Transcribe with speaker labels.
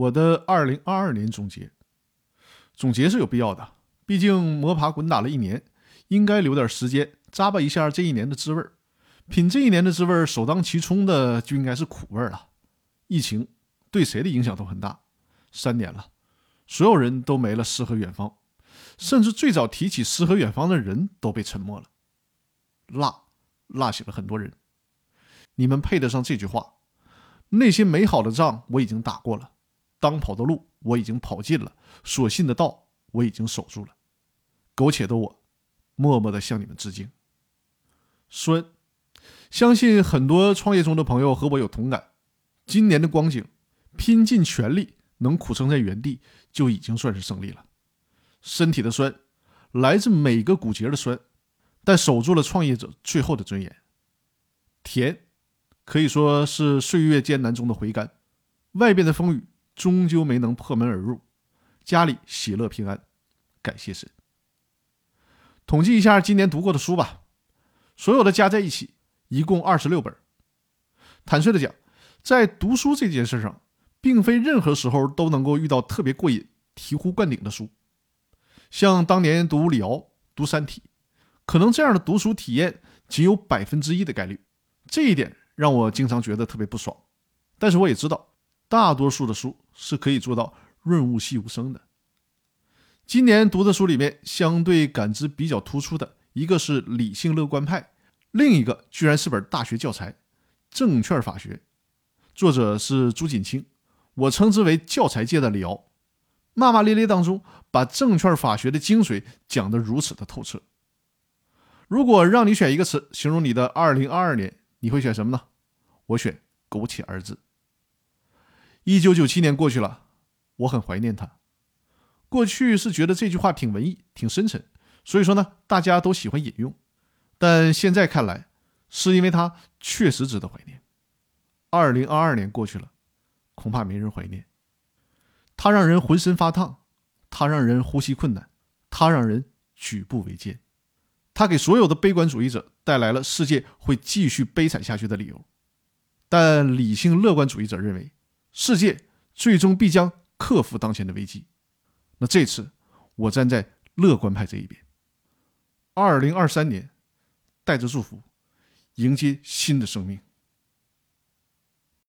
Speaker 1: 我的二零二二年总结，总结是有必要的，毕竟摸爬滚打了一年，应该留点时间咂巴一下这一年的滋味儿。品这一年的滋味儿，首当其冲的就应该是苦味儿了。疫情对谁的影响都很大，三年了，所有人都没了诗和远方，甚至最早提起诗和远方的人都被沉默了，辣辣醒了很多人。你们配得上这句话？那些美好的仗我已经打过了，当跑的路我已经跑尽了，所信的道我已经守住了。苟且的我，默默的向你们致敬。酸。相信很多创业中的朋友和我有同感。今年的光景，拼尽全力能苦撑在原地，就已经算是胜利了。身体的酸，来自每个骨节的酸，但守住了创业者最后的尊严。甜，可以说是岁月艰难中的回甘。外边的风雨终究没能破门而入，家里喜乐平安，感谢神。统计一下今年读过的书吧，所有的加在一起。一共二十六本。坦率的讲，在读书这件事上，并非任何时候都能够遇到特别过瘾、醍醐灌顶的书。像当年读李敖、读《三体》，可能这样的读书体验仅有百分之一的概率。这一点让我经常觉得特别不爽。但是我也知道，大多数的书是可以做到润物细无声的。今年读的书里面，相对感知比较突出的一个是《理性乐观派》。另一个居然是本大学教材，《证券法学》，作者是朱锦清，我称之为教材界的李敖。骂骂咧咧当中，把证券法学的精髓讲得如此的透彻。如果让你选一个词形容你的2022年，你会选什么呢？我选“苟且”二字。一九九七年过去了，我很怀念它。过去是觉得这句话挺文艺、挺深沉，所以说呢，大家都喜欢引用。但现在看来，是因为它确实值得怀念。二零二二年过去了，恐怕没人怀念。它让人浑身发烫，它让人呼吸困难，它让人举步维艰，它给所有的悲观主义者带来了世界会继续悲惨下去的理由。但理性乐观主义者认为，世界最终必将克服当前的危机。那这次，我站在乐观派这一边。二零二三年。带着祝福，迎接新的生命。